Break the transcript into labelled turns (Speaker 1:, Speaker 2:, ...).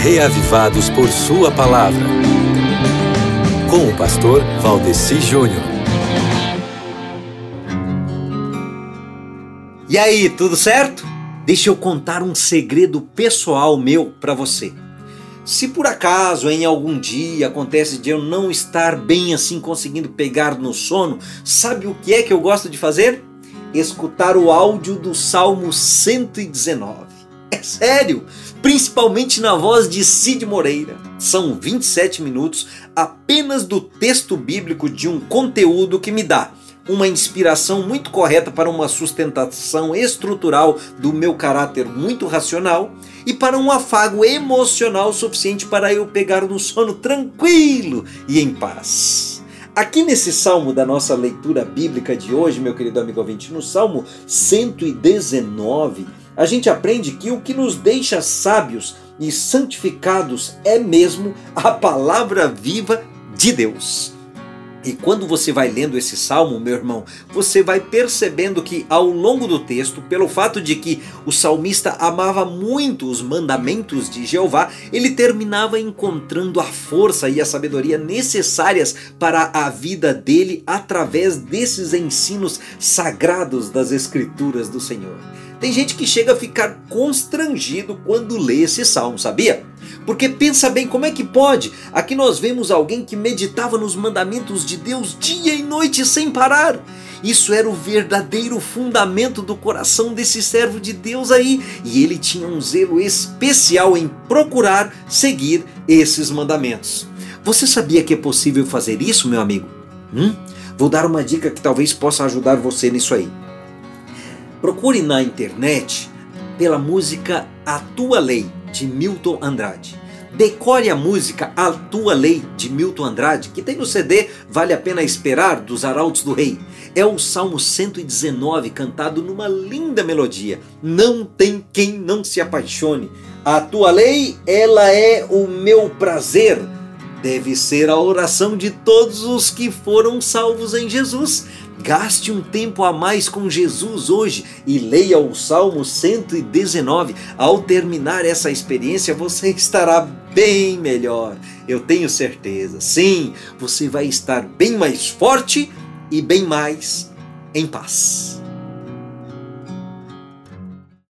Speaker 1: reavivados por Sua palavra. Com o pastor Valdeci Júnior.
Speaker 2: E aí, tudo certo? Deixa eu contar um segredo pessoal meu para você. Se por acaso em algum dia acontece de eu não estar bem assim conseguindo pegar no sono, sabe o que é que eu gosto de fazer? Escutar o áudio do Salmo 119. Sério, principalmente na voz de Cid Moreira. São 27 minutos apenas do texto bíblico de um conteúdo que me dá uma inspiração muito correta para uma sustentação estrutural do meu caráter muito racional e para um afago emocional suficiente para eu pegar no sono tranquilo e em paz. Aqui nesse salmo da nossa leitura bíblica de hoje, meu querido amigo ouvinte, no salmo 119, a gente aprende que o que nos deixa sábios e santificados é mesmo a palavra viva de Deus. E quando você vai lendo esse salmo, meu irmão, você vai percebendo que ao longo do texto, pelo fato de que o salmista amava muito os mandamentos de Jeová, ele terminava encontrando a força e a sabedoria necessárias para a vida dele através desses ensinos sagrados das Escrituras do Senhor. Tem gente que chega a ficar constrangido quando lê esse salmo, sabia? Porque pensa bem, como é que pode? Aqui nós vemos alguém que meditava nos mandamentos de Deus dia e noite sem parar. Isso era o verdadeiro fundamento do coração desse servo de Deus aí, e ele tinha um zelo especial em procurar seguir esses mandamentos. Você sabia que é possível fazer isso, meu amigo? Hum? Vou dar uma dica que talvez possa ajudar você nisso aí. Procure na internet pela música A Tua Lei, de Milton Andrade. Decore a música A Tua Lei, de Milton Andrade, que tem no CD Vale a Pena Esperar, dos Arautos do Rei. É o Salmo 119, cantado numa linda melodia. Não tem quem não se apaixone. A tua lei, ela é o meu prazer deve ser a oração de todos os que foram salvos em Jesus. Gaste um tempo a mais com Jesus hoje e leia o Salmo 119. Ao terminar essa experiência, você estará bem melhor. Eu tenho certeza. Sim, você vai estar bem mais forte e bem mais em paz.